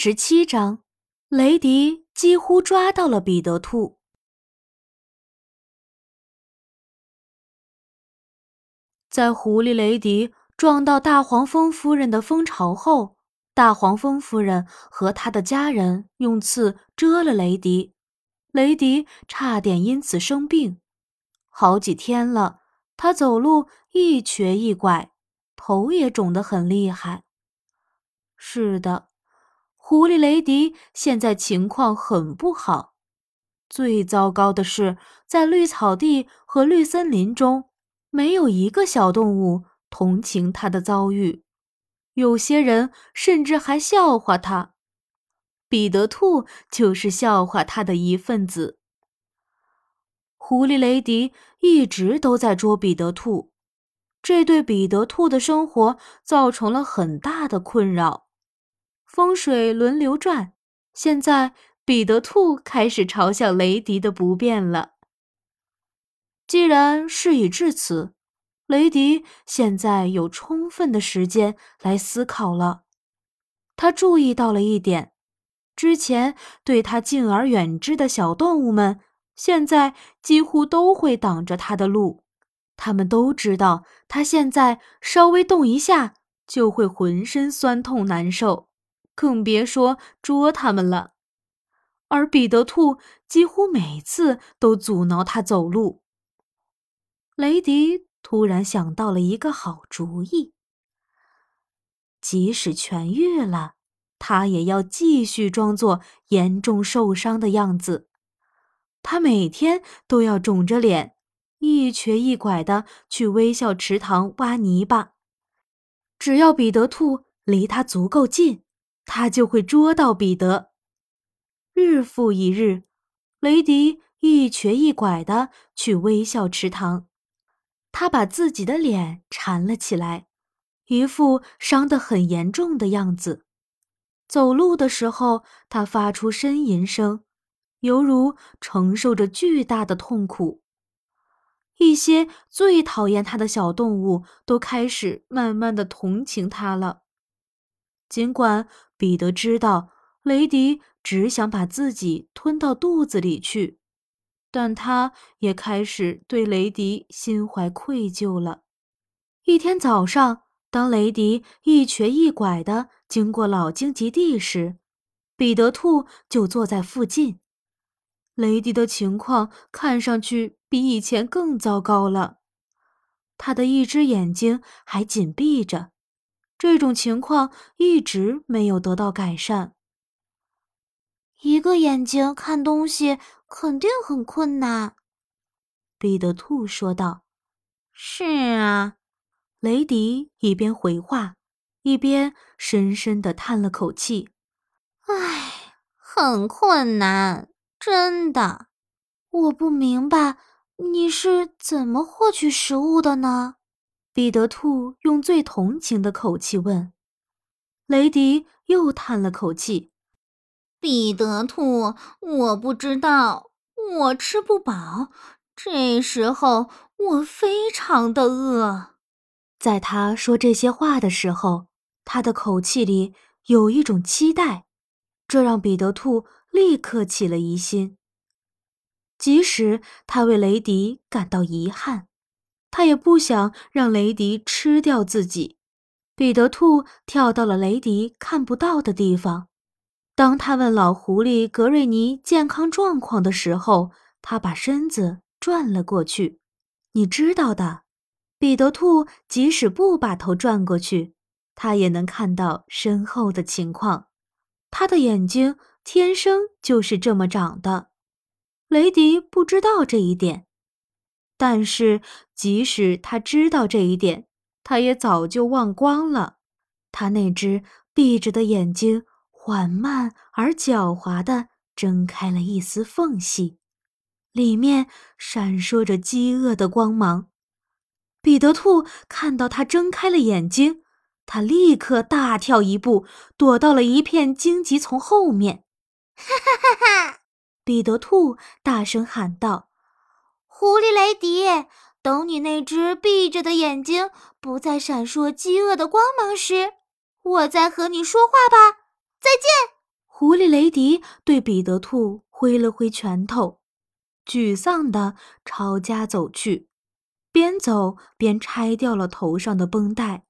十七章，雷迪几乎抓到了彼得兔。在狐狸雷迪撞到大黄蜂夫人的蜂巢后，大黄蜂夫人和他的家人用刺蛰了雷迪，雷迪差点因此生病。好几天了，他走路一瘸一拐，头也肿得很厉害。是的。狐狸雷迪现在情况很不好，最糟糕的是，在绿草地和绿森林中，没有一个小动物同情他的遭遇，有些人甚至还笑话他。彼得兔就是笑话他的一份子。狐狸雷迪一直都在捉彼得兔，这对彼得兔的生活造成了很大的困扰。风水轮流转，现在彼得兔开始嘲笑雷迪的不便了。既然事已至此，雷迪现在有充分的时间来思考了。他注意到了一点：之前对他敬而远之的小动物们，现在几乎都会挡着他的路。他们都知道，他现在稍微动一下，就会浑身酸痛难受。更别说捉他们了，而彼得兔几乎每次都阻挠他走路。雷迪突然想到了一个好主意：即使痊愈了，他也要继续装作严重受伤的样子。他每天都要肿着脸，一瘸一拐的去微笑池塘挖泥巴。只要彼得兔离他足够近。他就会捉到彼得。日复一日，雷迪一瘸一拐的去微笑池塘，他把自己的脸缠了起来，一副伤得很严重的样子。走路的时候，他发出呻吟声，犹如承受着巨大的痛苦。一些最讨厌他的小动物都开始慢慢的同情他了。尽管彼得知道雷迪只想把自己吞到肚子里去，但他也开始对雷迪心怀愧疚了。一天早上，当雷迪一瘸一拐的经过老荆棘地时，彼得兔就坐在附近。雷迪的情况看上去比以前更糟糕了，他的一只眼睛还紧闭着。这种情况一直没有得到改善。一个眼睛看东西肯定很困难，彼得兔说道。“是啊。”雷迪一边回话，一边深深的叹了口气。“唉，很困难，真的。我不明白你是怎么获取食物的呢？”彼得兔用最同情的口气问：“雷迪又叹了口气。”彼得兔，我不知道，我吃不饱，这时候我非常的饿。在他说这些话的时候，他的口气里有一种期待，这让彼得兔立刻起了疑心。即使他为雷迪感到遗憾。他也不想让雷迪吃掉自己。彼得兔跳到了雷迪看不到的地方。当他问老狐狸格瑞尼健康状况的时候，他把身子转了过去。你知道的，彼得兔即使不把头转过去，他也能看到身后的情况。他的眼睛天生就是这么长的。雷迪不知道这一点。但是，即使他知道这一点，他也早就忘光了。他那只闭着的眼睛缓慢而狡猾地睁开了一丝缝隙，里面闪烁着饥饿的光芒。彼得兔看到他睁开了眼睛，他立刻大跳一步，躲到了一片荆棘丛后面。哈哈哈哈！彼得兔大声喊道。狐狸雷迪等你那只闭着的眼睛不再闪烁饥饿的光芒时我再和你说话吧再见。狐狸雷迪对彼得兔挥了挥拳头沮丧地朝家走去边走边拆掉了头上的绷带